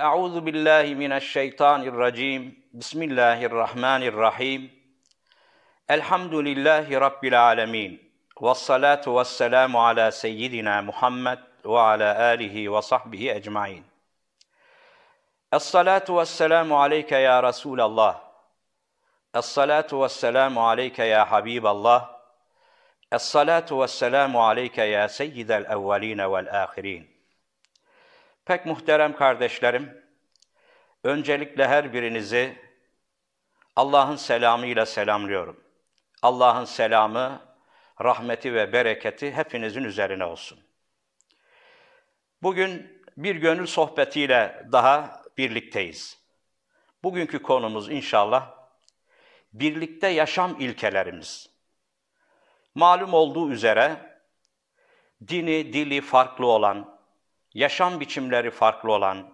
أعوذ بالله من الشيطان الرجيم. بسم الله الرحمن الرحيم. الحمد لله رب العالمين. والصلاة والسلام على سيدنا محمد وعلى آله وصحبه أجمعين. الصلاة والسلام عليك يا رسول الله. الصلاة والسلام عليك يا حبيب الله. الصلاة والسلام عليك يا سيد الأولين والآخرين. Pek muhterem kardeşlerim, öncelikle her birinizi Allah'ın selamıyla selamlıyorum. Allah'ın selamı, rahmeti ve bereketi hepinizin üzerine olsun. Bugün bir gönül sohbetiyle daha birlikteyiz. Bugünkü konumuz inşallah birlikte yaşam ilkelerimiz. Malum olduğu üzere dini, dili farklı olan, yaşam biçimleri farklı olan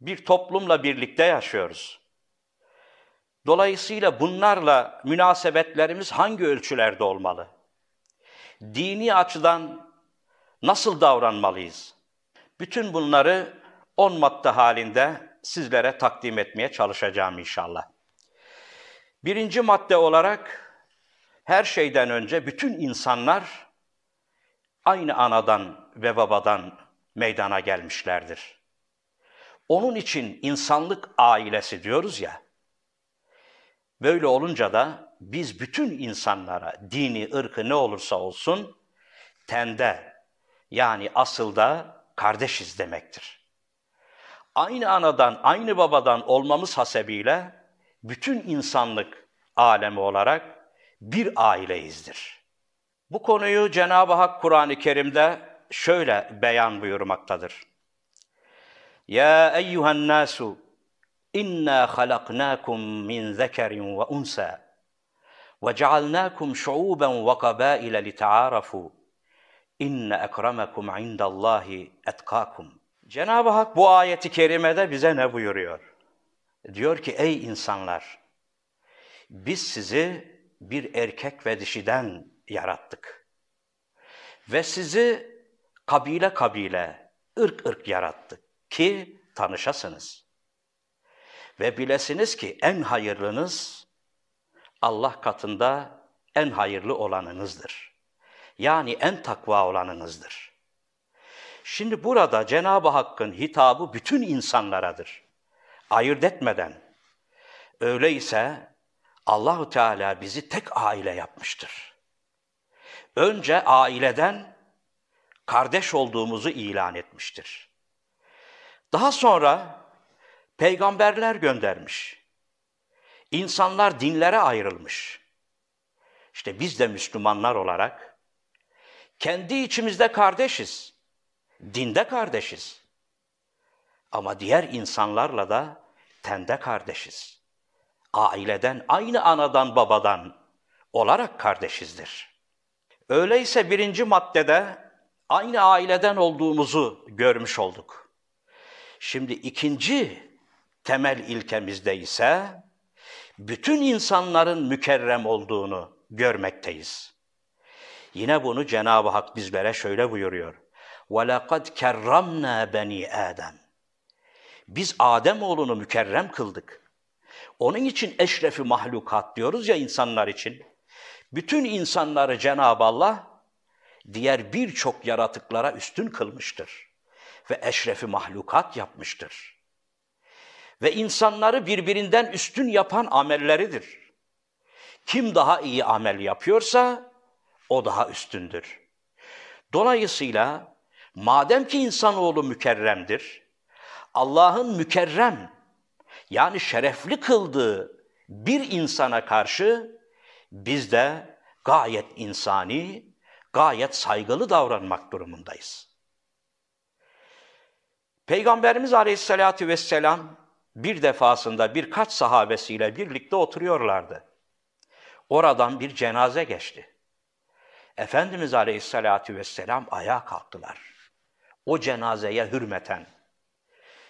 bir toplumla birlikte yaşıyoruz. Dolayısıyla bunlarla münasebetlerimiz hangi ölçülerde olmalı? Dini açıdan nasıl davranmalıyız? Bütün bunları on madde halinde sizlere takdim etmeye çalışacağım inşallah. Birinci madde olarak her şeyden önce bütün insanlar aynı anadan ve babadan meydana gelmişlerdir. Onun için insanlık ailesi diyoruz ya. Böyle olunca da biz bütün insanlara, dini, ırkı ne olursa olsun, tende yani asılda kardeşiz demektir. Aynı anadan, aynı babadan olmamız hasebiyle bütün insanlık alemi olarak bir aileyizdir. Bu konuyu Cenab-ı Hak Kur'an-ı Kerim'de şöyle beyan buyurmaktadır. Ya eyyuhen nasu inna halaknakum min zekerin ve unsa ve cealnakum şuuben ve kabaile litaarafu inne ekremekumu indallahi etkakum. Cenab-ı Hak bu ayeti kerimede bize ne buyuruyor? Diyor ki ey insanlar biz sizi bir erkek ve dişiden yarattık. Ve sizi kabile kabile, ırk ırk yarattık ki tanışasınız. Ve bilesiniz ki en hayırlınız Allah katında en hayırlı olanınızdır. Yani en takva olanınızdır. Şimdi burada Cenab-ı Hakk'ın hitabı bütün insanlaradır. Ayırt etmeden. Öyleyse Allahu Teala bizi tek aile yapmıştır. Önce aileden kardeş olduğumuzu ilan etmiştir. Daha sonra peygamberler göndermiş. İnsanlar dinlere ayrılmış. İşte biz de Müslümanlar olarak kendi içimizde kardeşiz. Dinde kardeşiz. Ama diğer insanlarla da tende kardeşiz. Aileden, aynı anadan babadan olarak kardeşizdir. Öyleyse birinci maddede aynı aileden olduğumuzu görmüş olduk. Şimdi ikinci temel ilkemizde ise bütün insanların mükerrem olduğunu görmekteyiz. Yine bunu Cenab-ı Hak bizlere şöyle buyuruyor. وَلَقَدْ كَرَّمْنَا بَنِي Adem. Biz Adem oğlunu mükerrem kıldık. Onun için eşrefi mahlukat diyoruz ya insanlar için. Bütün insanları Cenab-ı Allah diğer birçok yaratıklara üstün kılmıştır ve eşrefi mahlukat yapmıştır. Ve insanları birbirinden üstün yapan amelleridir. Kim daha iyi amel yapıyorsa o daha üstündür. Dolayısıyla madem ki insanoğlu mükerremdir, Allah'ın mükerrem yani şerefli kıldığı bir insana karşı biz de gayet insani, gayet saygılı davranmak durumundayız. Peygamberimiz Aleyhisselatü Vesselam bir defasında birkaç sahabesiyle birlikte oturuyorlardı. Oradan bir cenaze geçti. Efendimiz Aleyhisselatü Vesselam ayağa kalktılar. O cenazeye hürmeten.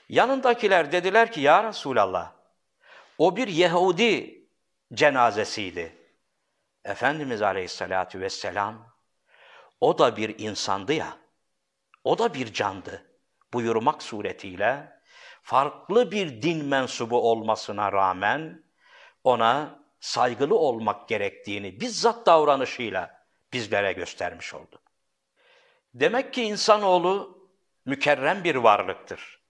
Yanındakiler dediler ki ya Resulallah o bir Yahudi cenazesiydi. Efendimiz Aleyhisselatü Vesselam o da bir insandı ya, o da bir candı buyurmak suretiyle farklı bir din mensubu olmasına rağmen ona saygılı olmak gerektiğini bizzat davranışıyla bizlere göstermiş oldu. Demek ki insanoğlu mükerrem bir varlıktır.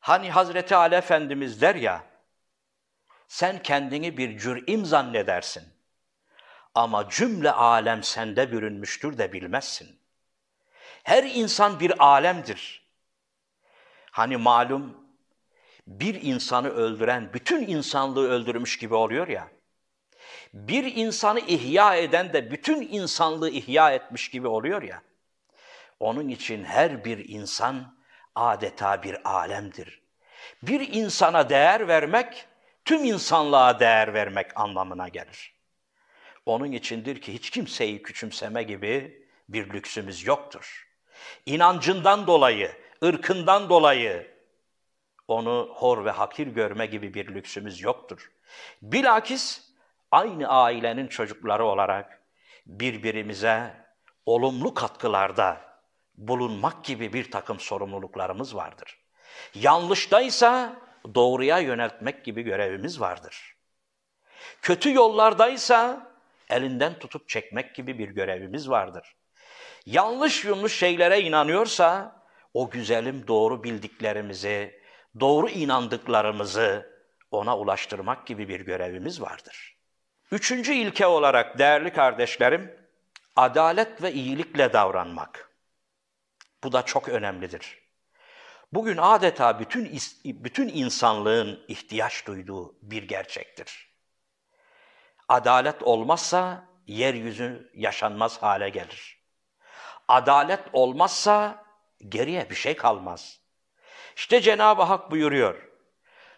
Hani Hazreti Ali Efendimiz der ya, sen kendini bir cür'im zannedersin. Ama cümle alem sende bürünmüştür de bilmezsin. Her insan bir alemdir. Hani malum bir insanı öldüren bütün insanlığı öldürmüş gibi oluyor ya. Bir insanı ihya eden de bütün insanlığı ihya etmiş gibi oluyor ya. Onun için her bir insan adeta bir alemdir. Bir insana değer vermek, tüm insanlığa değer vermek anlamına gelir. Onun içindir ki hiç kimseyi küçümseme gibi bir lüksümüz yoktur. İnancından dolayı, ırkından dolayı onu hor ve hakir görme gibi bir lüksümüz yoktur. Bilakis aynı ailenin çocukları olarak birbirimize olumlu katkılarda bulunmak gibi bir takım sorumluluklarımız vardır. Yanlıştaysa doğruya yöneltmek gibi görevimiz vardır. Kötü yollardaysa elinden tutup çekmek gibi bir görevimiz vardır. Yanlış yanlış şeylere inanıyorsa o güzelim doğru bildiklerimizi, doğru inandıklarımızı ona ulaştırmak gibi bir görevimiz vardır. Üçüncü ilke olarak değerli kardeşlerim, adalet ve iyilikle davranmak. Bu da çok önemlidir. Bugün adeta bütün bütün insanlığın ihtiyaç duyduğu bir gerçektir. Adalet olmazsa yeryüzü yaşanmaz hale gelir. Adalet olmazsa geriye bir şey kalmaz. İşte Cenab-ı Hak buyuruyor.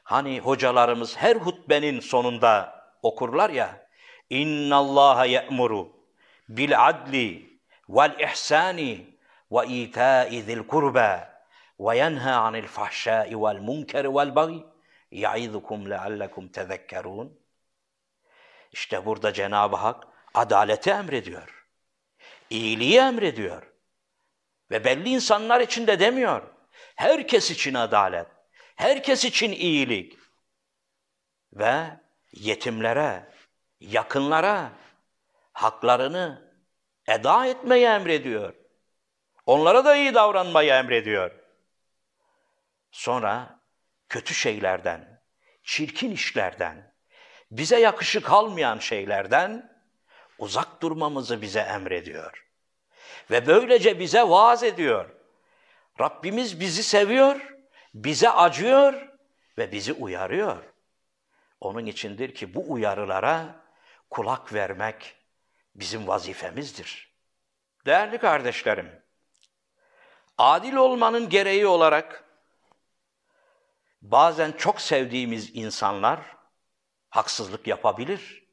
Hani hocalarımız her hutbenin sonunda okurlar ya. İnna Allaha ye'muru bil adli vel ihsani ve ita'i zil kurba ve yenha anil fahşai vel munkeri vel bagi ya'izukum leallekum tezekkerun. İşte burada Cenab-ı Hak adaleti emrediyor. İyiliği emrediyor. Ve belli insanlar için de demiyor. Herkes için adalet, herkes için iyilik ve yetimlere, yakınlara haklarını eda etmeyi emrediyor. Onlara da iyi davranmayı emrediyor. Sonra kötü şeylerden, çirkin işlerden, bize yakışık almayan şeylerden uzak durmamızı bize emrediyor. Ve böylece bize vaaz ediyor. Rabbimiz bizi seviyor, bize acıyor ve bizi uyarıyor. Onun içindir ki bu uyarılara kulak vermek bizim vazifemizdir. Değerli kardeşlerim, adil olmanın gereği olarak bazen çok sevdiğimiz insanlar haksızlık yapabilir.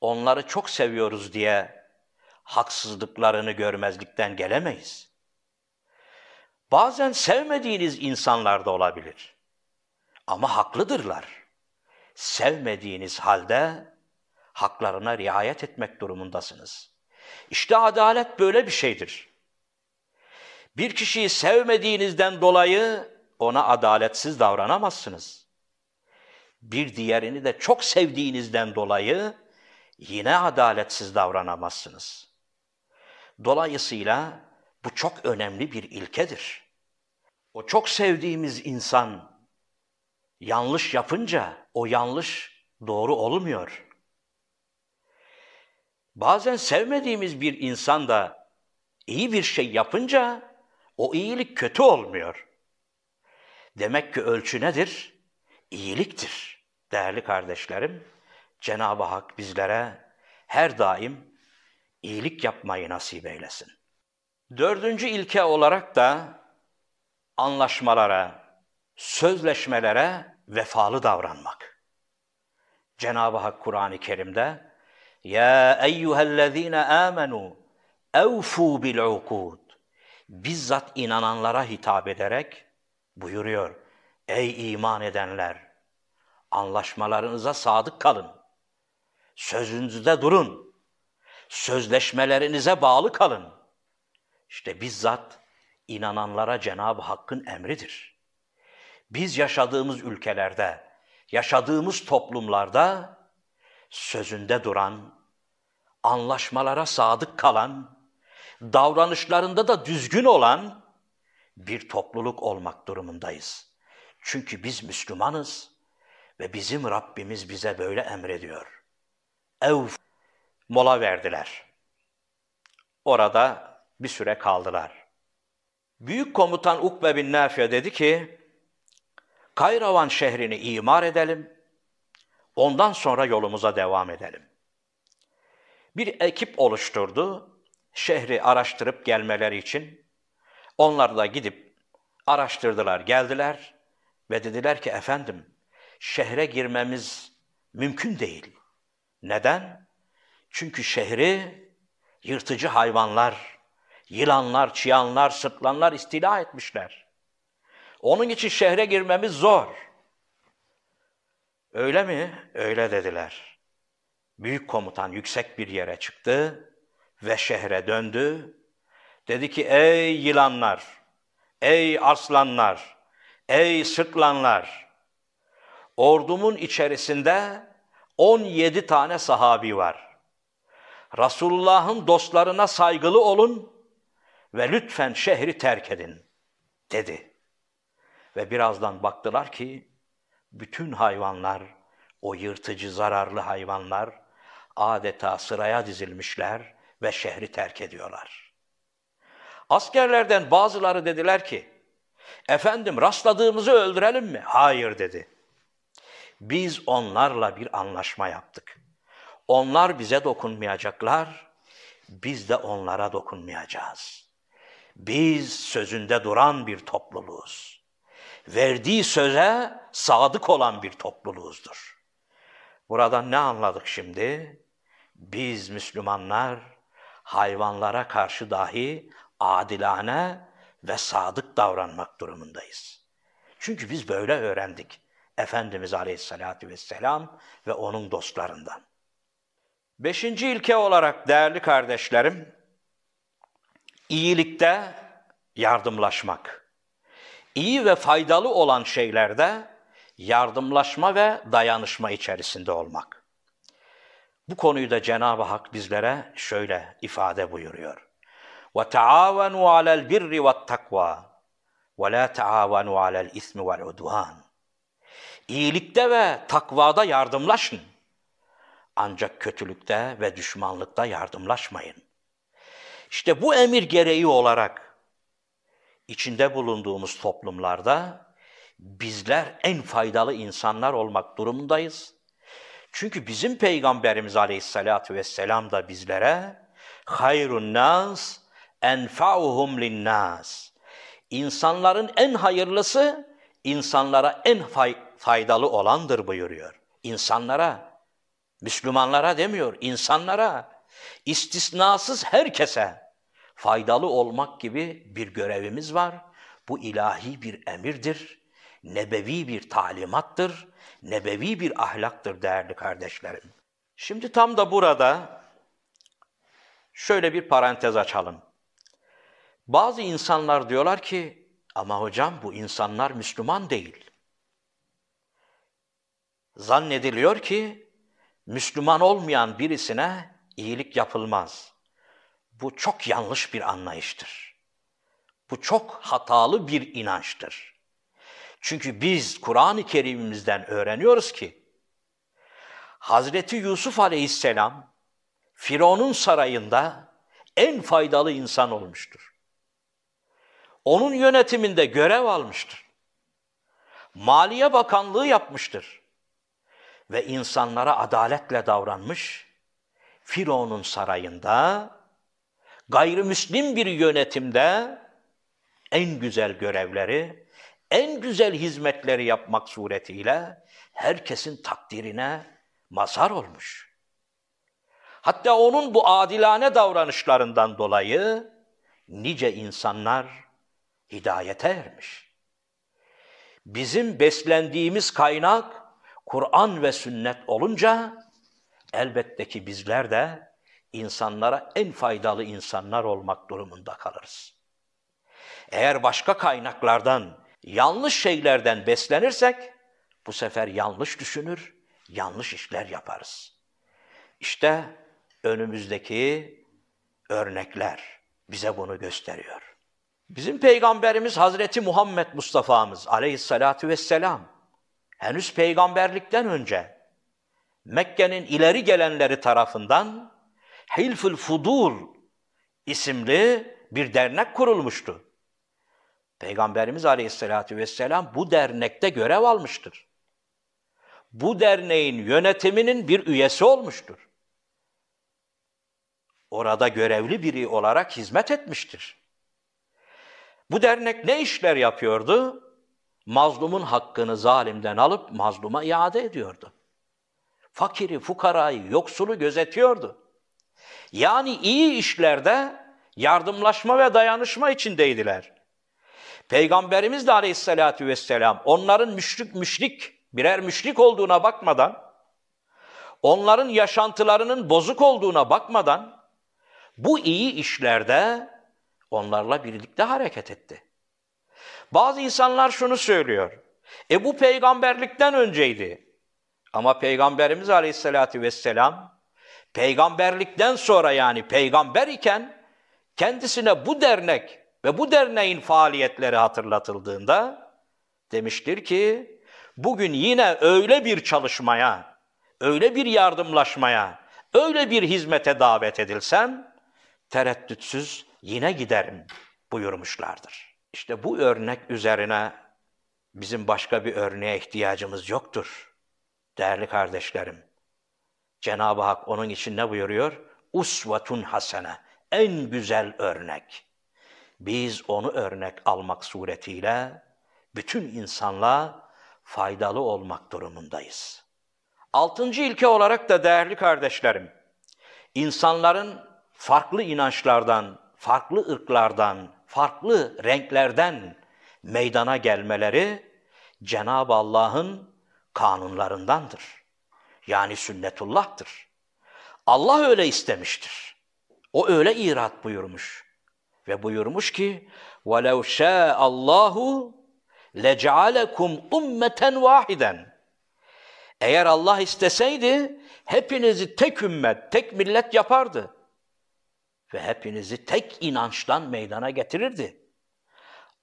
Onları çok seviyoruz diye haksızlıklarını görmezlikten gelemeyiz. Bazen sevmediğiniz insanlar da olabilir. Ama haklıdırlar. Sevmediğiniz halde haklarına riayet etmek durumundasınız. İşte adalet böyle bir şeydir. Bir kişiyi sevmediğinizden dolayı ona adaletsiz davranamazsınız. Bir diğerini de çok sevdiğinizden dolayı yine adaletsiz davranamazsınız. Dolayısıyla bu çok önemli bir ilkedir. O çok sevdiğimiz insan yanlış yapınca o yanlış doğru olmuyor. Bazen sevmediğimiz bir insan da iyi bir şey yapınca o iyilik kötü olmuyor. Demek ki ölçü nedir? İyiliktir. Değerli kardeşlerim, Cenab-ı Hak bizlere her daim iyilik yapmayı nasip eylesin. Dördüncü ilke olarak da anlaşmalara, sözleşmelere vefalı davranmak. Cenab-ı Hak Kur'an-ı Kerim'de Ya eyyühellezine amenu evfu bil ukud bizzat inananlara hitap ederek buyuruyor. Ey iman edenler! Anlaşmalarınıza sadık kalın. Sözünüzde durun. Sözleşmelerinize bağlı kalın. İşte bizzat inananlara Cenab-ı Hakk'ın emridir. Biz yaşadığımız ülkelerde, yaşadığımız toplumlarda sözünde duran, anlaşmalara sadık kalan, davranışlarında da düzgün olan bir topluluk olmak durumundayız. Çünkü biz Müslümanız ve bizim Rabbimiz bize böyle emrediyor. Ev mola verdiler. Orada bir süre kaldılar. Büyük komutan Ukbe bin Nafiye dedi ki, Kayravan şehrini imar edelim, ondan sonra yolumuza devam edelim. Bir ekip oluşturdu, şehri araştırıp gelmeleri için. Onlar da gidip araştırdılar, geldiler ve dediler ki efendim şehre girmemiz mümkün değil. Neden? Çünkü şehri yırtıcı hayvanlar, yılanlar, çıyanlar, sırtlanlar istila etmişler. Onun için şehre girmemiz zor. Öyle mi? Öyle dediler. Büyük komutan yüksek bir yere çıktı ve şehre döndü. Dedi ki ey yılanlar, ey arslanlar, ey sırtlanlar, ordumun içerisinde 17 tane sahabi var. Resulullah'ın dostlarına saygılı olun ve lütfen şehri terk edin dedi. Ve birazdan baktılar ki bütün hayvanlar, o yırtıcı zararlı hayvanlar adeta sıraya dizilmişler ve şehri terk ediyorlar. Askerlerden bazıları dediler ki, efendim rastladığımızı öldürelim mi? Hayır dedi. Biz onlarla bir anlaşma yaptık. Onlar bize dokunmayacaklar, biz de onlara dokunmayacağız. Biz sözünde duran bir topluluğuz. Verdiği söze sadık olan bir topluluğuzdur. Buradan ne anladık şimdi? Biz Müslümanlar hayvanlara karşı dahi adilane ve sadık davranmak durumundayız. Çünkü biz böyle öğrendik. Efendimiz Aleyhisselatü Vesselam ve onun dostlarından. Beşinci ilke olarak değerli kardeşlerim, iyilikte yardımlaşmak. İyi ve faydalı olan şeylerde yardımlaşma ve dayanışma içerisinde olmak. Bu konuyu da Cenab-ı Hak bizlere şöyle ifade buyuruyor. Ve taavenu alel birri ve takva ve la taavenu alel ismi vel udvan. İyilikte ve takvada yardımlaşın. Ancak kötülükte ve düşmanlıkta yardımlaşmayın. İşte bu emir gereği olarak içinde bulunduğumuz toplumlarda bizler en faydalı insanlar olmak durumundayız. Çünkü bizim Peygamberimiz Aleyhisselatü Vesselam da bizlere hayrun nas enfa'uhum linnas. İnsanların en hayırlısı insanlara en faydalı olandır buyuruyor. İnsanlara, Müslümanlara demiyor, insanlara, istisnasız herkese faydalı olmak gibi bir görevimiz var. Bu ilahi bir emirdir, nebevi bir talimattır, nebevi bir ahlaktır değerli kardeşlerim. Şimdi tam da burada şöyle bir parantez açalım. Bazı insanlar diyorlar ki ama hocam bu insanlar Müslüman değil. Zannediliyor ki Müslüman olmayan birisine iyilik yapılmaz. Bu çok yanlış bir anlayıştır. Bu çok hatalı bir inançtır. Çünkü biz Kur'an-ı Kerim'imizden öğreniyoruz ki Hazreti Yusuf Aleyhisselam Firavun'un sarayında en faydalı insan olmuştur. Onun yönetiminde görev almıştır. Maliye Bakanlığı yapmıştır. Ve insanlara adaletle davranmış. Firavun'un sarayında gayrimüslim bir yönetimde en güzel görevleri, en güzel hizmetleri yapmak suretiyle herkesin takdirine mazhar olmuş. Hatta onun bu adilane davranışlarından dolayı nice insanlar hidayete ermiş. Bizim beslendiğimiz kaynak Kur'an ve sünnet olunca elbette ki bizler de insanlara en faydalı insanlar olmak durumunda kalırız. Eğer başka kaynaklardan yanlış şeylerden beslenirsek bu sefer yanlış düşünür, yanlış işler yaparız. İşte önümüzdeki örnekler bize bunu gösteriyor. Bizim peygamberimiz Hazreti Muhammed Mustafa'mız aleyhissalatu vesselam henüz peygamberlikten önce Mekke'nin ileri gelenleri tarafından Hilful Fudur isimli bir dernek kurulmuştu. Peygamberimiz Aleyhisselatü Vesselam bu dernekte görev almıştır. Bu derneğin yönetiminin bir üyesi olmuştur. Orada görevli biri olarak hizmet etmiştir. Bu dernek ne işler yapıyordu? Mazlumun hakkını zalimden alıp mazluma iade ediyordu. Fakiri, fukarayı, yoksulu gözetiyordu. Yani iyi işlerde yardımlaşma ve dayanışma içindeydiler. Peygamberimiz de aleyhissalatü vesselam onların müşrik müşrik, birer müşrik olduğuna bakmadan, onların yaşantılarının bozuk olduğuna bakmadan, bu iyi işlerde onlarla birlikte hareket etti. Bazı insanlar şunu söylüyor. E bu peygamberlikten önceydi. Ama Peygamberimiz Aleyhisselatü Vesselam peygamberlikten sonra yani peygamber iken kendisine bu dernek ve bu derneğin faaliyetleri hatırlatıldığında demiştir ki bugün yine öyle bir çalışmaya, öyle bir yardımlaşmaya, öyle bir hizmete davet edilsem tereddütsüz yine giderim buyurmuşlardır. İşte bu örnek üzerine bizim başka bir örneğe ihtiyacımız yoktur. Değerli kardeşlerim, Cenab-ı Hak onun için ne buyuruyor? Usvetun hasene, en güzel örnek. Biz onu örnek almak suretiyle bütün insanlığa faydalı olmak durumundayız. Altıncı ilke olarak da değerli kardeşlerim, insanların farklı inançlardan, farklı ırklardan, farklı renklerden meydana gelmeleri Cenab-ı Allah'ın kanunlarındandır. Yani sünnetullah'tır. Allah öyle istemiştir. O öyle irat buyurmuş. Ve buyurmuş ki وَلَوْ شَاءَ اللّٰهُ لَجَعَلَكُمْ اُمَّةً وَاحِدًا Eğer Allah isteseydi hepinizi tek ümmet, tek millet yapardı. Ve hepinizi tek inançtan meydana getirirdi.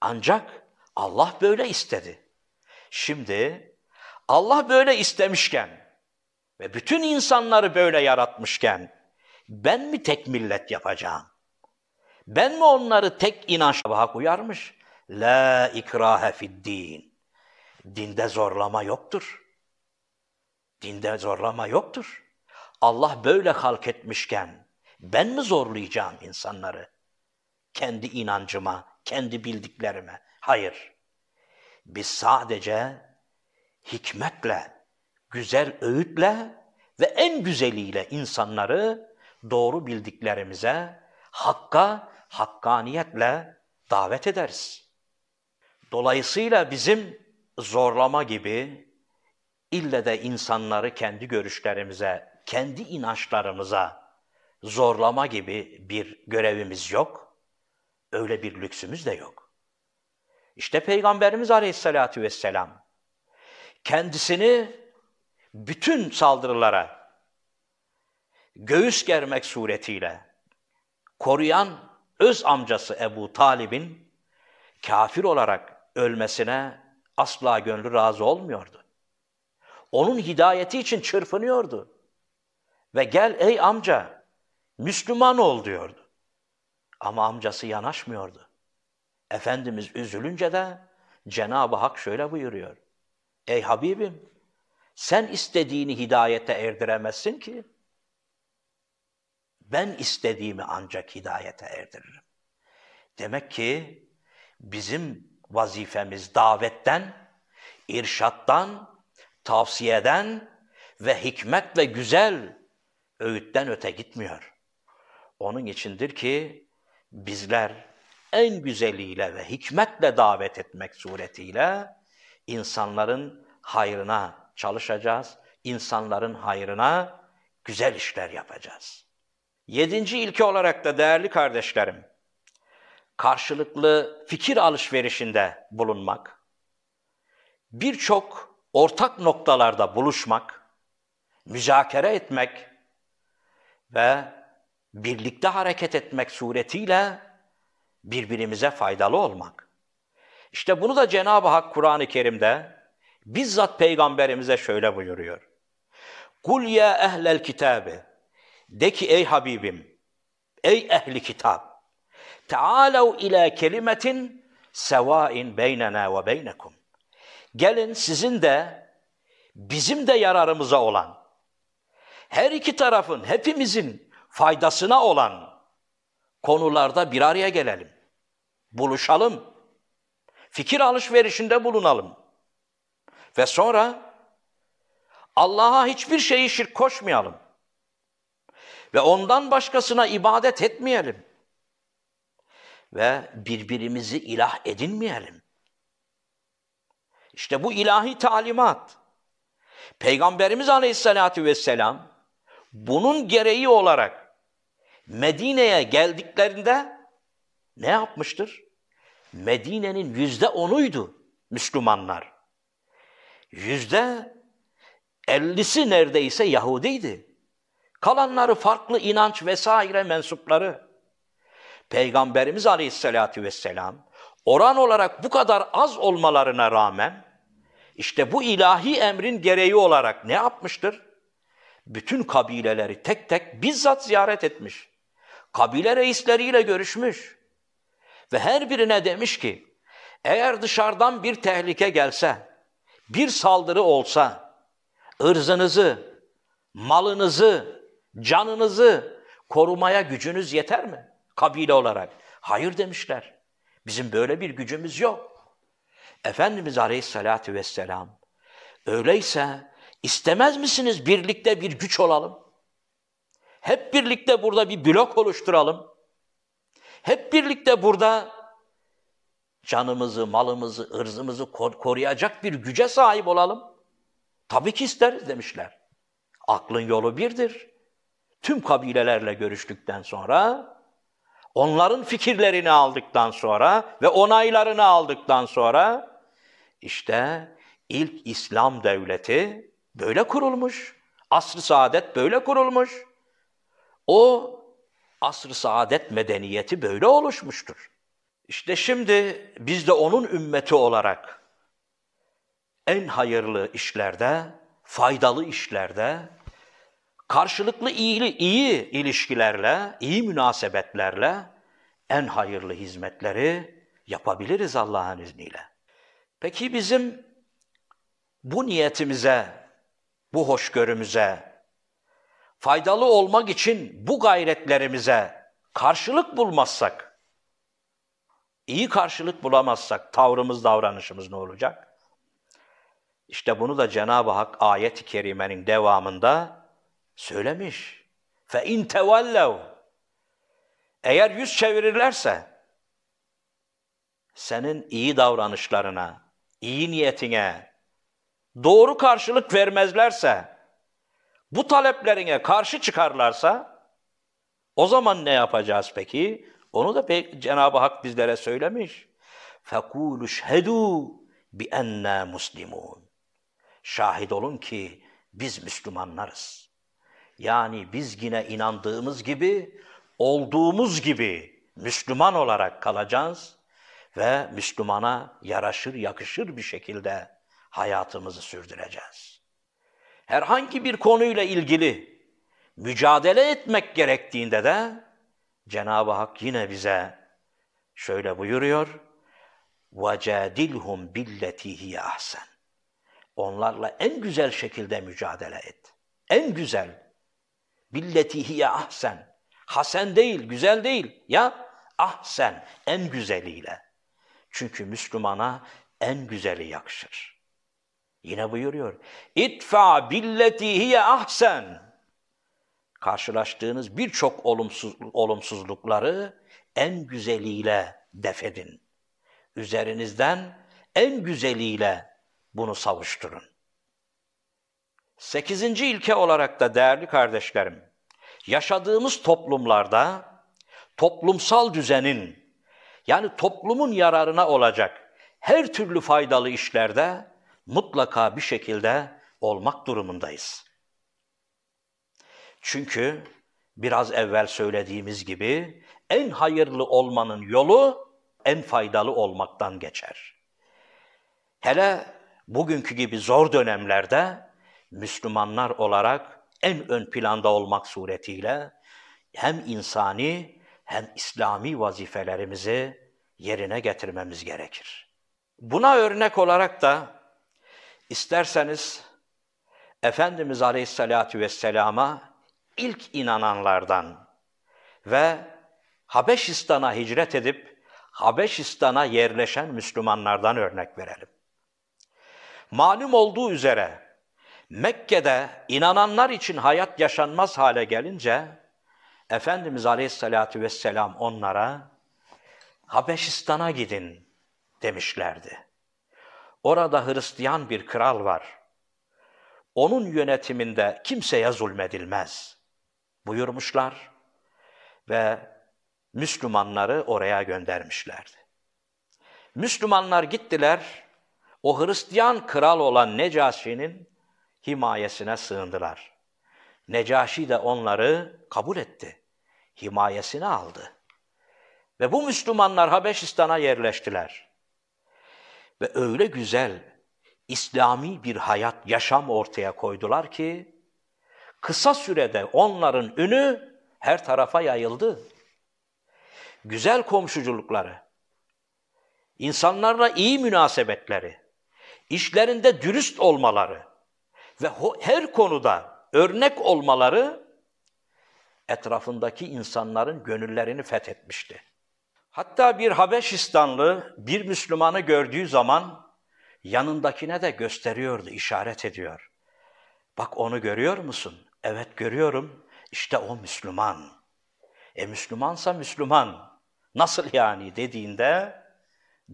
Ancak Allah böyle istedi. Şimdi Allah böyle istemişken ve bütün insanları böyle yaratmışken ben mi tek millet yapacağım? Ben mi onları tek inançla hak uyarmış? La ikrahe fid din. Dinde zorlama yoktur. Dinde zorlama yoktur. Allah böyle halk etmişken ben mi zorlayacağım insanları? Kendi inancıma, kendi bildiklerime. Hayır. Biz sadece hikmetle, güzel öğütle ve en güzeliyle insanları doğru bildiklerimize, hakka, hakkaniyetle davet ederiz. Dolayısıyla bizim zorlama gibi ille de insanları kendi görüşlerimize, kendi inançlarımıza zorlama gibi bir görevimiz yok. Öyle bir lüksümüz de yok. İşte Peygamberimiz Aleyhisselatü Vesselam kendisini bütün saldırılara göğüs germek suretiyle koruyan öz amcası Ebu Talib'in kafir olarak ölmesine asla gönlü razı olmuyordu. Onun hidayeti için çırpınıyordu. Ve gel ey amca, Müslüman ol diyordu. Ama amcası yanaşmıyordu. Efendimiz üzülünce de Cenab-ı Hak şöyle buyuruyor. Ey Habibim, sen istediğini hidayete erdiremezsin ki. Ben istediğimi ancak hidayete erdiririm. Demek ki bizim vazifemiz davetten, irşattan, tavsiyeden ve hikmet ve güzel öğütten öte gitmiyor. Onun içindir ki bizler en güzeliyle ve hikmetle davet etmek suretiyle insanların hayrına çalışacağız, insanların hayrına güzel işler yapacağız. Yedinci ilke olarak da değerli kardeşlerim, karşılıklı fikir alışverişinde bulunmak, birçok ortak noktalarda buluşmak, müzakere etmek ve birlikte hareket etmek suretiyle birbirimize faydalı olmak. İşte bunu da Cenab-ı Hak Kur'an-ı Kerim'de bizzat peygamberimize şöyle buyuruyor. Kul ya ehlel kitabe. De ki ey Habibim, ey ehli kitap. Tealav ila kelimetin sevain beynena ve beynekum. Gelin sizin de bizim de yararımıza olan, her iki tarafın, hepimizin faydasına olan konularda bir araya gelelim. Buluşalım. Fikir alışverişinde bulunalım. Ve sonra Allah'a hiçbir şeyi şirk koşmayalım. Ve ondan başkasına ibadet etmeyelim. Ve birbirimizi ilah edinmeyelim. İşte bu ilahi talimat. Peygamberimiz Aleyhisselatü Vesselam bunun gereği olarak Medine'ye geldiklerinde ne yapmıştır? Medine'nin yüzde onuydu Müslümanlar. Yüzde ellisi neredeyse Yahudiydi. Kalanları farklı inanç vesaire mensupları. Peygamberimiz Aleyhisselatü Vesselam oran olarak bu kadar az olmalarına rağmen işte bu ilahi emrin gereği olarak ne yapmıştır? Bütün kabileleri tek tek bizzat ziyaret etmiş. Kabile reisleriyle görüşmüş. Ve her birine demiş ki, eğer dışarıdan bir tehlike gelse, bir saldırı olsa, ırzınızı, malınızı, canınızı korumaya gücünüz yeter mi? Kabile olarak. Hayır demişler. Bizim böyle bir gücümüz yok. Efendimiz Aleyhisselatü Vesselam, öyleyse istemez misiniz birlikte bir güç olalım? Hep birlikte burada bir blok oluşturalım. Hep birlikte burada canımızı, malımızı, ırzımızı koruyacak bir güce sahip olalım. Tabii ki isteriz demişler. Aklın yolu birdir. Tüm kabilelerle görüştükten sonra, onların fikirlerini aldıktan sonra ve onaylarını aldıktan sonra işte ilk İslam devleti böyle kurulmuş. Asr-ı saadet böyle kurulmuş. O asr-ı saadet medeniyeti böyle oluşmuştur. İşte şimdi biz de onun ümmeti olarak en hayırlı işlerde, faydalı işlerde, karşılıklı iyi, iyi ilişkilerle, iyi münasebetlerle en hayırlı hizmetleri yapabiliriz Allah'ın izniyle. Peki bizim bu niyetimize, bu hoşgörümüze, faydalı olmak için bu gayretlerimize karşılık bulmazsak, iyi karşılık bulamazsak tavrımız, davranışımız ne olacak? İşte bunu da Cenab-ı Hak ayet-i kerimenin devamında söylemiş. Fe in tevellev eğer yüz çevirirlerse senin iyi davranışlarına, iyi niyetine doğru karşılık vermezlerse, bu taleplerine karşı çıkarlarsa o zaman ne yapacağız peki? Onu da Cenab-ı Hak bizlere söylemiş. فَقُولُ شْهَدُوا بِأَنَّا مُسْلِمُونَ Şahit olun ki biz Müslümanlarız. Yani biz yine inandığımız gibi, olduğumuz gibi Müslüman olarak kalacağız ve Müslümana yaraşır, yakışır bir şekilde hayatımızı sürdüreceğiz. Herhangi bir konuyla ilgili mücadele etmek gerektiğinde de Cenab-ı Hak yine bize şöyle buyuruyor. وَجَادِلْهُمْ بِالَّتِي هِيَ ahsen. Onlarla en güzel şekilde mücadele et. En güzel. Billeti hiye ahsen. Hasen değil, güzel değil. Ya ahsen, en güzeliyle. Çünkü Müslümana en güzeli yakışır. Yine buyuruyor. İtfa billeti hiye ahsen. Karşılaştığınız birçok olumsuz, olumsuzlukları en güzeliyle defedin. Üzerinizden en güzeliyle bunu savuşturun. Sekizinci ilke olarak da değerli kardeşlerim, yaşadığımız toplumlarda toplumsal düzenin yani toplumun yararına olacak her türlü faydalı işlerde mutlaka bir şekilde olmak durumundayız. Çünkü biraz evvel söylediğimiz gibi en hayırlı olmanın yolu en faydalı olmaktan geçer. Hele bugünkü gibi zor dönemlerde Müslümanlar olarak en ön planda olmak suretiyle hem insani hem İslami vazifelerimizi yerine getirmemiz gerekir. Buna örnek olarak da isterseniz Efendimiz Aleyhisselatü Vesselam'a ilk inananlardan ve Habeşistan'a hicret edip Habeşistan'a yerleşen Müslümanlardan örnek verelim. Malum olduğu üzere Mekke'de inananlar için hayat yaşanmaz hale gelince Efendimiz Aleyhisselatü Vesselam onlara Habeşistan'a gidin demişlerdi. Orada Hristiyan bir kral var. Onun yönetiminde kimseye zulmedilmez buyurmuşlar ve Müslümanları oraya göndermişlerdi. Müslümanlar gittiler, o Hristiyan kral olan Necaşi'nin himayesine sığındılar. Necaşi de onları kabul etti, himayesine aldı. Ve bu Müslümanlar Habeşistan'a yerleştiler. Ve öyle güzel, İslami bir hayat, yaşam ortaya koydular ki, kısa sürede onların ünü her tarafa yayıldı. Güzel komşuculukları, insanlarla iyi münasebetleri, işlerinde dürüst olmaları ve her konuda örnek olmaları etrafındaki insanların gönüllerini fethetmişti. Hatta bir Habeşistanlı bir Müslümanı gördüğü zaman yanındakine de gösteriyordu, işaret ediyor. Bak onu görüyor musun? Evet görüyorum. İşte o Müslüman. E Müslümansa Müslüman. Nasıl yani dediğinde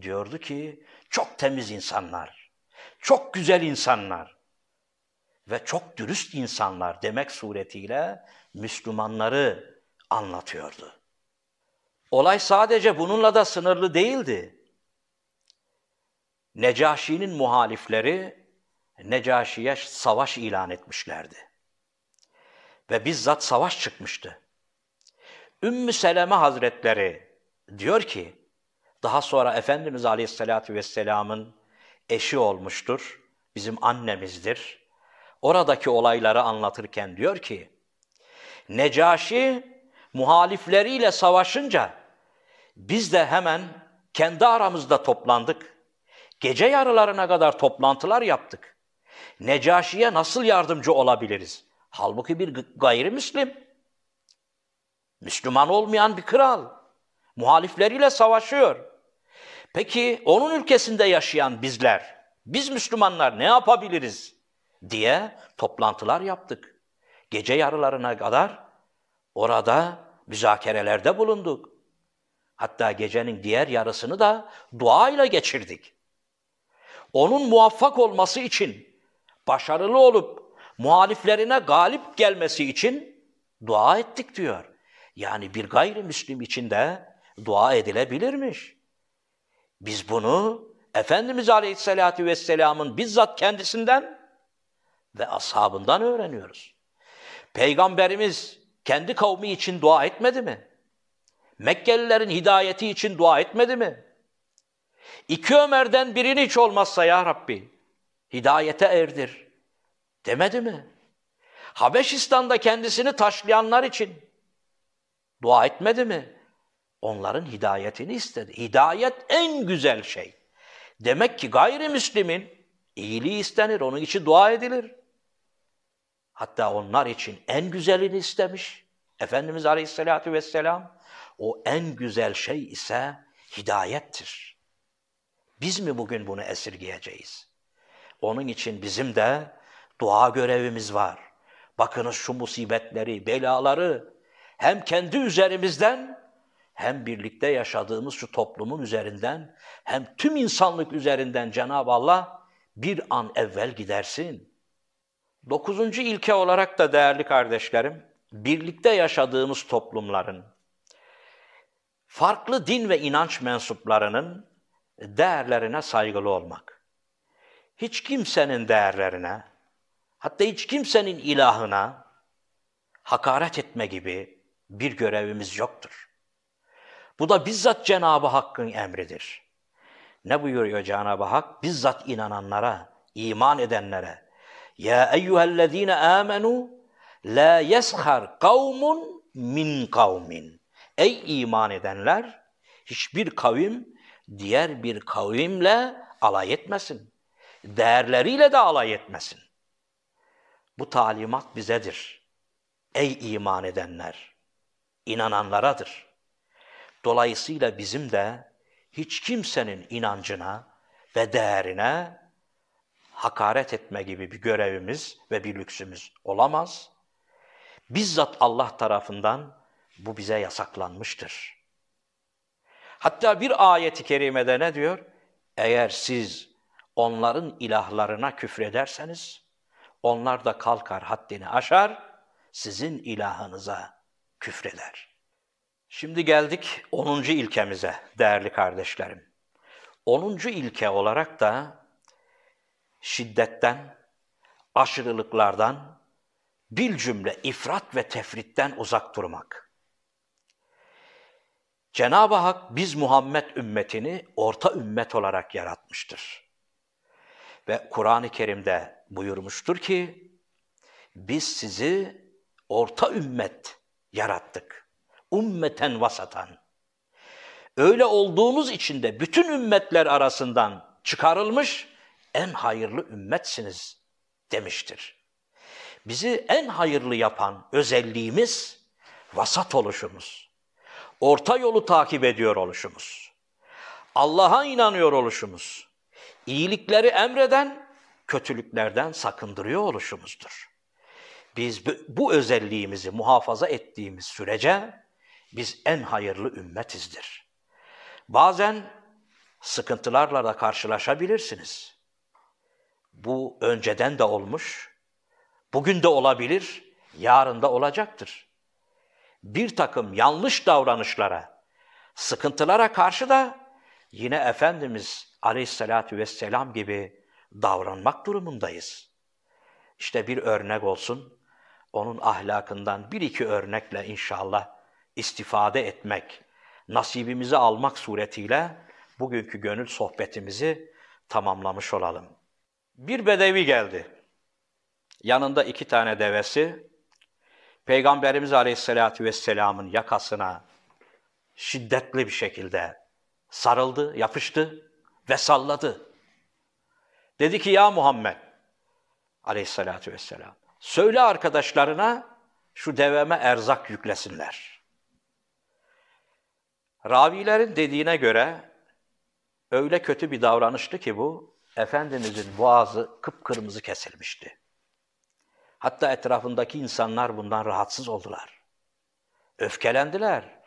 diyordu ki çok temiz insanlar, çok güzel insanlar ve çok dürüst insanlar demek suretiyle Müslümanları anlatıyordu. Olay sadece bununla da sınırlı değildi. Necaşi'nin muhalifleri Necaşi'ye savaş ilan etmişlerdi. Ve bizzat savaş çıkmıştı. Ümmü Seleme Hazretleri diyor ki, daha sonra Efendimiz Aleyhisselatü Vesselam'ın eşi olmuştur, bizim annemizdir. Oradaki olayları anlatırken diyor ki, Necaşi muhalifleriyle savaşınca biz de hemen kendi aramızda toplandık. Gece yarılarına kadar toplantılar yaptık. Necaşi'ye nasıl yardımcı olabiliriz? Halbuki bir gayrimüslim. Müslüman olmayan bir kral. Muhalifleriyle savaşıyor. Peki onun ülkesinde yaşayan bizler, biz Müslümanlar ne yapabiliriz diye toplantılar yaptık. Gece yarılarına kadar orada müzakerelerde bulunduk. Hatta gecenin diğer yarısını da duayla geçirdik. Onun muvaffak olması için, başarılı olup muhaliflerine galip gelmesi için dua ettik diyor. Yani bir gayrimüslim için de dua edilebilirmiş. Biz bunu Efendimiz Aleyhisselatü Vesselam'ın bizzat kendisinden ve ashabından öğreniyoruz. Peygamberimiz kendi kavmi için dua etmedi mi? Mekkelilerin hidayeti için dua etmedi mi? İki Ömer'den birini hiç olmazsa ya Rabbi hidayete erdir demedi mi? Habeşistan'da kendisini taşlayanlar için dua etmedi mi? Onların hidayetini istedi. Hidayet en güzel şey. Demek ki gayrimüslimin iyiliği istenir, onun için dua edilir. Hatta onlar için en güzelini istemiş. Efendimiz Aleyhisselatü Vesselam o en güzel şey ise hidayettir. Biz mi bugün bunu esirgeyeceğiz? Onun için bizim de dua görevimiz var. Bakınız şu musibetleri, belaları hem kendi üzerimizden hem birlikte yaşadığımız şu toplumun üzerinden hem tüm insanlık üzerinden Cenab-ı Allah bir an evvel gidersin. Dokuzuncu ilke olarak da değerli kardeşlerim, birlikte yaşadığımız toplumların, farklı din ve inanç mensuplarının değerlerine saygılı olmak. hiç kimsenin değerlerine, hatta hiç kimsenin ilahına hakaret etme gibi bir görevimiz yoktur. Bu da bizzat Cenab-ı Hakk'ın emridir. Ne buyuruyor Cenab-ı Hak? Bizzat inananlara, iman edenlere. Ya eyyühellezine amenu la yeshar kavmun min kavmin. Ey iman edenler, hiçbir kavim diğer bir kavimle alay etmesin. Değerleriyle de alay etmesin. Bu talimat bizedir. Ey iman edenler, inananlaradır. Dolayısıyla bizim de hiç kimsenin inancına ve değerine hakaret etme gibi bir görevimiz ve bir lüksümüz olamaz. Bizzat Allah tarafından bu bize yasaklanmıştır. Hatta bir ayeti kerimede ne diyor? Eğer siz onların ilahlarına küfrederseniz, onlar da kalkar haddini aşar, sizin ilahınıza küfreder. Şimdi geldik 10. ilkemize değerli kardeşlerim. 10. ilke olarak da şiddetten, aşırılıklardan, bir cümle ifrat ve tefritten uzak durmak. Cenab-ı Hak biz Muhammed ümmetini orta ümmet olarak yaratmıştır. Ve Kur'an-ı Kerim'de buyurmuştur ki, biz sizi orta ümmet yarattık. Ummeten vasatan. Öyle olduğunuz için de bütün ümmetler arasından çıkarılmış en hayırlı ümmetsiniz demiştir. Bizi en hayırlı yapan özelliğimiz vasat oluşumuz. Orta yolu takip ediyor oluşumuz. Allah'a inanıyor oluşumuz. İyilikleri emreden, kötülüklerden sakındırıyor oluşumuzdur. Biz bu özelliğimizi muhafaza ettiğimiz sürece biz en hayırlı ümmetizdir. Bazen sıkıntılarla da karşılaşabilirsiniz. Bu önceden de olmuş, bugün de olabilir, yarın da olacaktır. Bir takım yanlış davranışlara, sıkıntılara karşı da yine Efendimiz Aleyhisselatü Vesselam gibi davranmak durumundayız. İşte bir örnek olsun, onun ahlakından bir iki örnekle inşallah istifade etmek, nasibimizi almak suretiyle bugünkü gönül sohbetimizi tamamlamış olalım. Bir bedevi geldi. Yanında iki tane devesi, Peygamberimiz Aleyhisselatü Vesselam'ın yakasına şiddetli bir şekilde sarıldı, yapıştı ve salladı. Dedi ki ya Muhammed Aleyhisselatü Vesselam, söyle arkadaşlarına şu deveme erzak yüklesinler. Ravilerin dediğine göre öyle kötü bir davranıştı ki bu, Efendimizin boğazı kıpkırmızı kesilmişti. Hatta etrafındaki insanlar bundan rahatsız oldular. Öfkelendiler.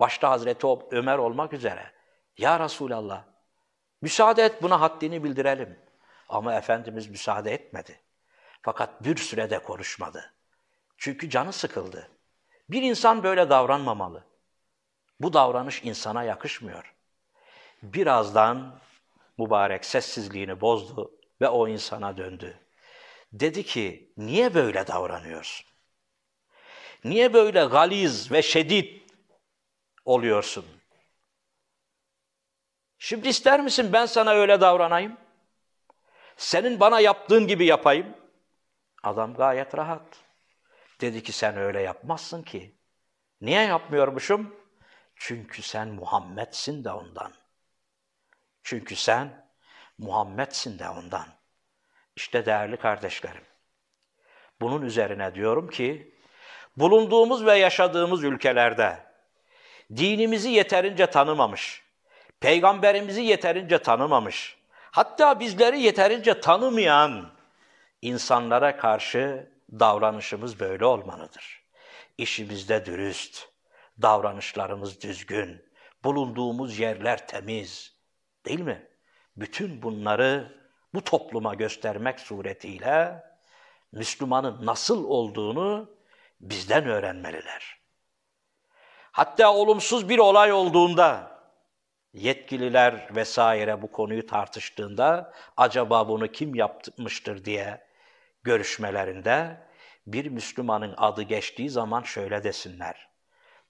Başta Hazreti Ömer olmak üzere. Ya Resulallah, müsaade et buna haddini bildirelim. Ama Efendimiz müsaade etmedi. Fakat bir sürede konuşmadı. Çünkü canı sıkıldı. Bir insan böyle davranmamalı. Bu davranış insana yakışmıyor. Birazdan mübarek sessizliğini bozdu ve o insana döndü. Dedi ki, niye böyle davranıyorsun? Niye böyle galiz ve şedid oluyorsun? Şimdi ister misin ben sana öyle davranayım? Senin bana yaptığın gibi yapayım. Adam gayet rahat. Dedi ki sen öyle yapmazsın ki. Niye yapmıyormuşum? Çünkü sen Muhammed'sin de ondan. Çünkü sen Muhammed'sin de ondan. İşte değerli kardeşlerim. Bunun üzerine diyorum ki, bulunduğumuz ve yaşadığımız ülkelerde dinimizi yeterince tanımamış, peygamberimizi yeterince tanımamış, hatta bizleri yeterince tanımayan insanlara karşı davranışımız böyle olmalıdır. İşimizde dürüst, davranışlarımız düzgün, bulunduğumuz yerler temiz, değil mi? Bütün bunları bu topluma göstermek suretiyle Müslümanın nasıl olduğunu bizden öğrenmeliler. Hatta olumsuz bir olay olduğunda yetkililer vesaire bu konuyu tartıştığında acaba bunu kim yapmıştır diye görüşmelerinde bir Müslümanın adı geçtiği zaman şöyle desinler.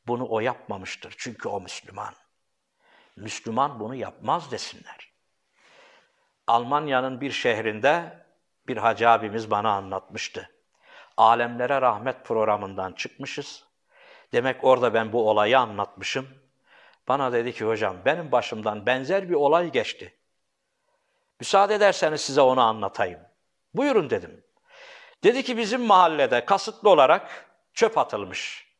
Bunu o yapmamıştır çünkü o Müslüman. Müslüman bunu yapmaz desinler. Almanya'nın bir şehrinde bir hacı abimiz bana anlatmıştı. Alemlere Rahmet programından çıkmışız. Demek orada ben bu olayı anlatmışım. Bana dedi ki hocam benim başımdan benzer bir olay geçti. Müsaade ederseniz size onu anlatayım. Buyurun dedim. Dedi ki bizim mahallede kasıtlı olarak çöp atılmış.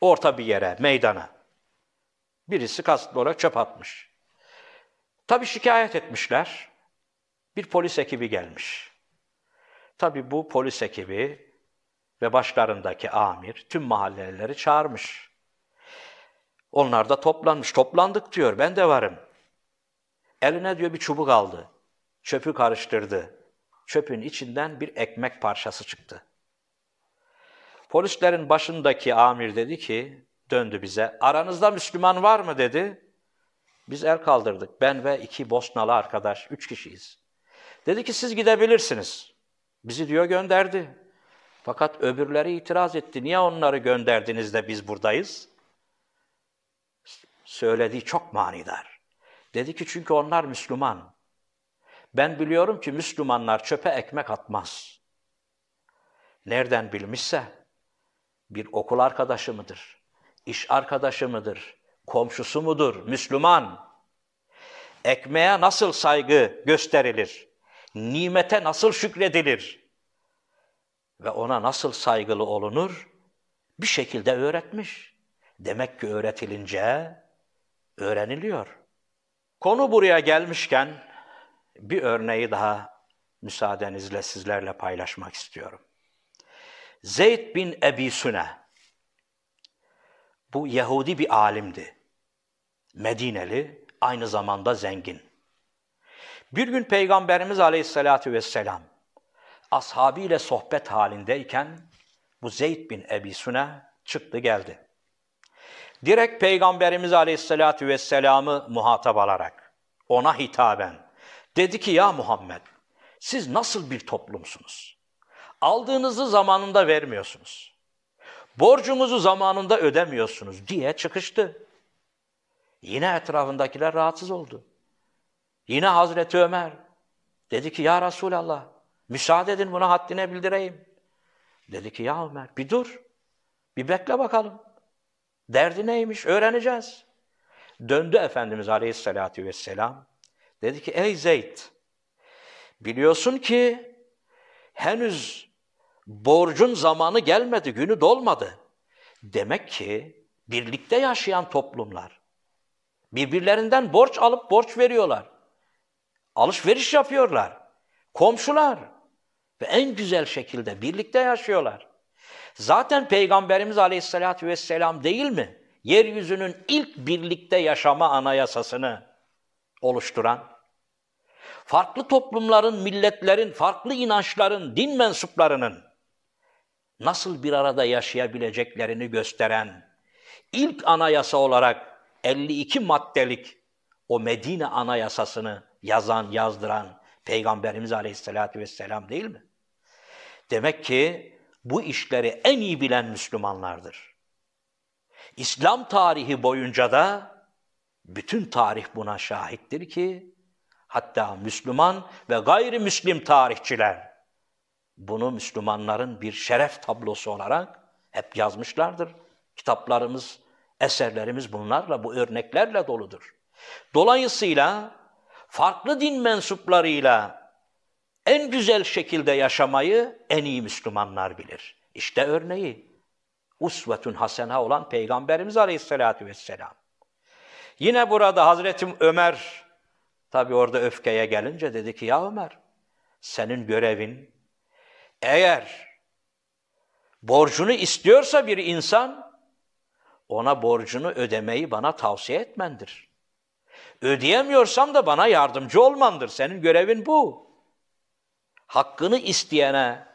Orta bir yere, meydana. Birisi kasıtlı olarak çöp atmış. Tabi şikayet etmişler. Bir polis ekibi gelmiş. Tabi bu polis ekibi ve başlarındaki amir tüm mahalleleri çağırmış. Onlar da toplanmış. Toplandık diyor. Ben de varım. Eline diyor bir çubuk aldı. Çöpü karıştırdı. Çöpün içinden bir ekmek parçası çıktı. Polislerin başındaki amir dedi ki, döndü bize, aranızda Müslüman var mı dedi. Biz el kaldırdık. Ben ve iki Bosnalı arkadaş, üç kişiyiz. Dedi ki siz gidebilirsiniz. Bizi diyor gönderdi. Fakat öbürleri itiraz etti. Niye onları gönderdiniz de biz buradayız? Söylediği çok manidar. Dedi ki çünkü onlar Müslüman. Ben biliyorum ki Müslümanlar çöpe ekmek atmaz. Nereden bilmişse bir okul arkadaşı mıdır? İş arkadaşı mıdır? Komşusu mudur? Müslüman. Ekmeğe nasıl saygı gösterilir? Nimete nasıl şükredilir? Ve ona nasıl saygılı olunur? Bir şekilde öğretmiş. Demek ki öğretilince öğreniliyor. Konu buraya gelmişken bir örneği daha müsaadenizle sizlerle paylaşmak istiyorum. Zeyd bin Ebi Süne, bu Yahudi bir alimdi. Medineli, aynı zamanda zengin. Bir gün Peygamberimiz Aleyhisselatü Vesselam, ashabıyla sohbet halindeyken bu Zeyd bin Ebi Süne çıktı geldi. Direkt Peygamberimiz Aleyhisselatü Vesselam'ı muhatap alarak, ona hitaben, Dedi ki ya Muhammed siz nasıl bir toplumsunuz? Aldığınızı zamanında vermiyorsunuz. Borcumuzu zamanında ödemiyorsunuz diye çıkıştı. Yine etrafındakiler rahatsız oldu. Yine Hazreti Ömer dedi ki ya Resulallah müsaade edin buna haddine bildireyim. Dedi ki ya Ömer bir dur. Bir bekle bakalım. Derdi neymiş öğreneceğiz. Döndü Efendimiz Aleyhisselatü Vesselam. Dedi ki ey Zeyd biliyorsun ki henüz borcun zamanı gelmedi, günü dolmadı. Demek ki birlikte yaşayan toplumlar birbirlerinden borç alıp borç veriyorlar. Alışveriş yapıyorlar. Komşular ve en güzel şekilde birlikte yaşıyorlar. Zaten Peygamberimiz Aleyhisselatü Vesselam değil mi? Yeryüzünün ilk birlikte yaşama anayasasını oluşturan, farklı toplumların, milletlerin, farklı inançların, din mensuplarının nasıl bir arada yaşayabileceklerini gösteren ilk anayasa olarak 52 maddelik o Medine anayasasını yazan, yazdıran Peygamberimiz Aleyhisselatü Vesselam değil mi? Demek ki bu işleri en iyi bilen Müslümanlardır. İslam tarihi boyunca da bütün tarih buna şahittir ki hatta Müslüman ve gayrimüslim tarihçiler bunu Müslümanların bir şeref tablosu olarak hep yazmışlardır. Kitaplarımız, eserlerimiz bunlarla, bu örneklerle doludur. Dolayısıyla farklı din mensuplarıyla en güzel şekilde yaşamayı en iyi Müslümanlar bilir. İşte örneği usvetun hasena olan Peygamberimiz Aleyhisselatü Vesselam. Yine burada Hazreti Ömer, tabi orada öfkeye gelince dedi ki ya Ömer, senin görevin eğer borcunu istiyorsa bir insan, ona borcunu ödemeyi bana tavsiye etmendir. Ödeyemiyorsam da bana yardımcı olmandır. Senin görevin bu. Hakkını isteyene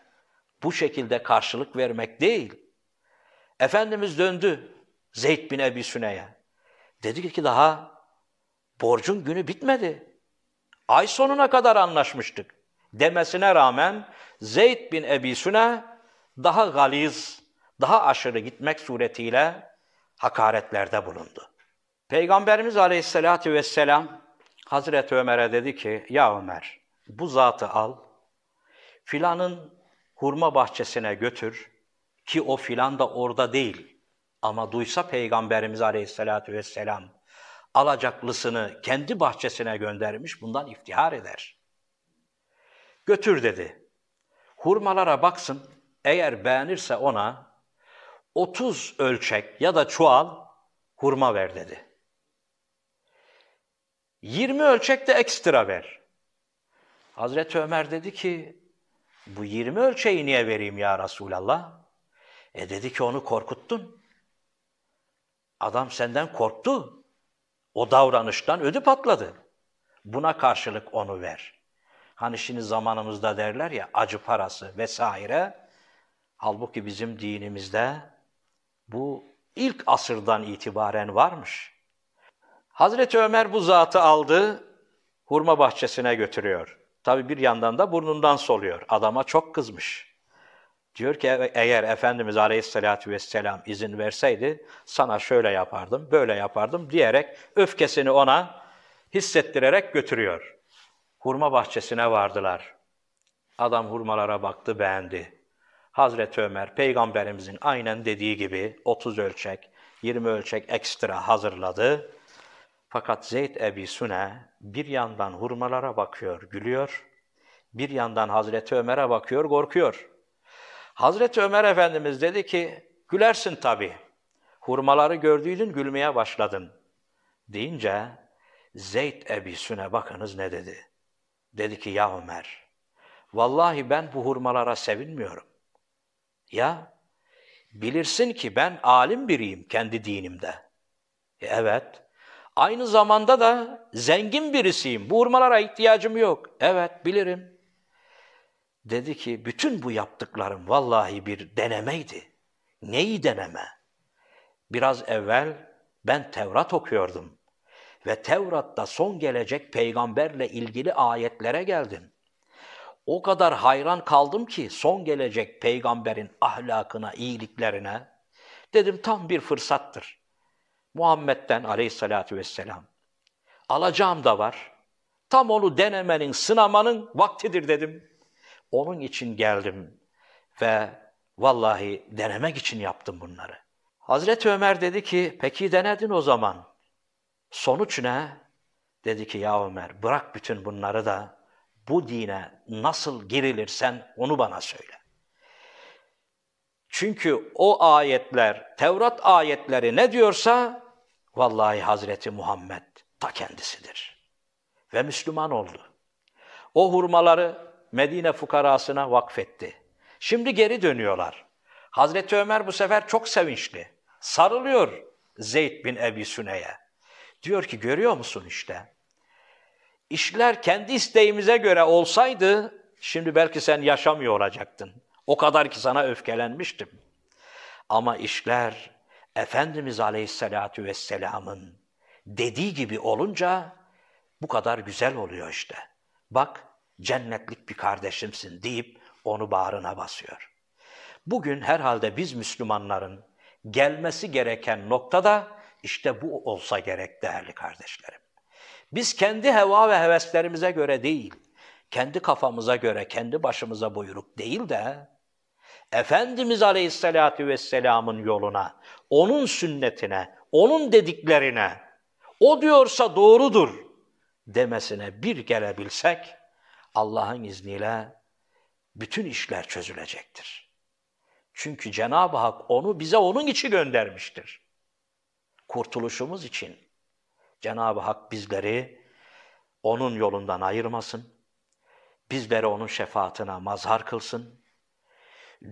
bu şekilde karşılık vermek değil. Efendimiz döndü Zeyd bin Ebi Süne'ye. Dedi ki daha Borcun günü bitmedi. Ay sonuna kadar anlaşmıştık demesine rağmen Zeyd bin Ebi Süne daha galiz, daha aşırı gitmek suretiyle hakaretlerde bulundu. Peygamberimiz Aleyhisselatü Vesselam Hazreti Ömer'e dedi ki, ya Ömer bu zatı al, filanın hurma bahçesine götür ki o filan da orada değil. Ama duysa Peygamberimiz Aleyhisselatü Vesselam alacaklısını kendi bahçesine göndermiş, bundan iftihar eder. Götür dedi. Hurmalara baksın, eğer beğenirse ona 30 ölçek ya da çuval hurma ver dedi. 20 ölçek de ekstra ver. Hazreti Ömer dedi ki, bu 20 ölçeği niye vereyim ya Resulallah? E dedi ki onu korkuttun. Adam senden korktu. O davranıştan ödü patladı. Buna karşılık onu ver. Hani şimdi zamanımızda derler ya acı parası vesaire. Halbuki bizim dinimizde bu ilk asırdan itibaren varmış. Hazreti Ömer bu zatı aldı, hurma bahçesine götürüyor. Tabi bir yandan da burnundan soluyor. Adama çok kızmış. Diyor ki eğer Efendimiz Aleyhisselatü Vesselam izin verseydi sana şöyle yapardım, böyle yapardım diyerek öfkesini ona hissettirerek götürüyor. Hurma bahçesine vardılar. Adam hurmalara baktı, beğendi. Hazreti Ömer peygamberimizin aynen dediği gibi 30 ölçek, 20 ölçek ekstra hazırladı. Fakat Zeyd Ebi Sune bir yandan hurmalara bakıyor, gülüyor. Bir yandan Hazreti Ömer'e bakıyor, korkuyor. Hazreti Ömer Efendimiz dedi ki, gülersin tabii. Hurmaları gördüydün, gülmeye başladın. Deyince Zeyd Ebi Süne bakınız ne dedi. Dedi ki ya Ömer, vallahi ben bu hurmalara sevinmiyorum. Ya, bilirsin ki ben alim biriyim kendi dinimde. E, evet, aynı zamanda da zengin birisiyim. Bu hurmalara ihtiyacım yok. Evet, bilirim. Dedi ki bütün bu yaptıklarım vallahi bir denemeydi. Neyi deneme? Biraz evvel ben Tevrat okuyordum ve Tevrat'ta son gelecek peygamberle ilgili ayetlere geldim. O kadar hayran kaldım ki son gelecek peygamberin ahlakına, iyiliklerine. Dedim tam bir fırsattır. Muhammed'den aleyhissalatü vesselam. Alacağım da var. Tam onu denemenin, sınamanın vaktidir dedim. Onun için geldim ve vallahi denemek için yaptım bunları. Hazreti Ömer dedi ki, peki denedin o zaman. Sonuç ne? Dedi ki ya Ömer bırak bütün bunları da bu dine nasıl girilirsen onu bana söyle. Çünkü o ayetler, Tevrat ayetleri ne diyorsa vallahi Hazreti Muhammed ta kendisidir. Ve Müslüman oldu. O hurmaları Medine fukarasına vakfetti. Şimdi geri dönüyorlar. Hazreti Ömer bu sefer çok sevinçli. Sarılıyor Zeyd bin Ebi Süne'ye. Diyor ki görüyor musun işte? İşler kendi isteğimize göre olsaydı şimdi belki sen yaşamıyor olacaktın. O kadar ki sana öfkelenmiştim. Ama işler Efendimiz Aleyhisselatü Vesselam'ın dediği gibi olunca bu kadar güzel oluyor işte. Bak cennetlik bir kardeşimsin deyip onu bağrına basıyor. Bugün herhalde biz Müslümanların gelmesi gereken noktada işte bu olsa gerek değerli kardeşlerim. Biz kendi heva ve heveslerimize göre değil, kendi kafamıza göre, kendi başımıza buyruk değil de Efendimiz Aleyhisselatü Vesselam'ın yoluna, onun sünnetine, onun dediklerine, o diyorsa doğrudur demesine bir gelebilsek, Allah'ın izniyle bütün işler çözülecektir. Çünkü Cenab-ı Hak onu bize onun için göndermiştir. Kurtuluşumuz için. Cenab-ı Hak bizleri onun yolundan ayırmasın. Bizleri onun şefaatine mazhar kılsın.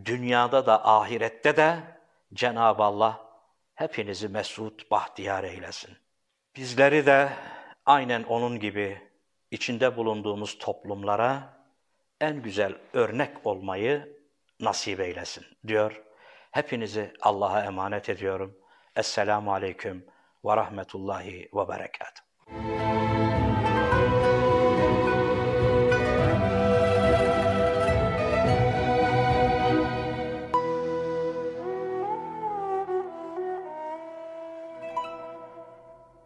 Dünyada da ahirette de Cenab-ı Allah hepinizi mesut, bahtiyar eylesin. Bizleri de aynen onun gibi içinde bulunduğumuz toplumlara en güzel örnek olmayı nasip eylesin diyor. Hepinizi Allah'a emanet ediyorum. Esselamu Aleyküm ve Rahmetullahi ve Berekatuhu.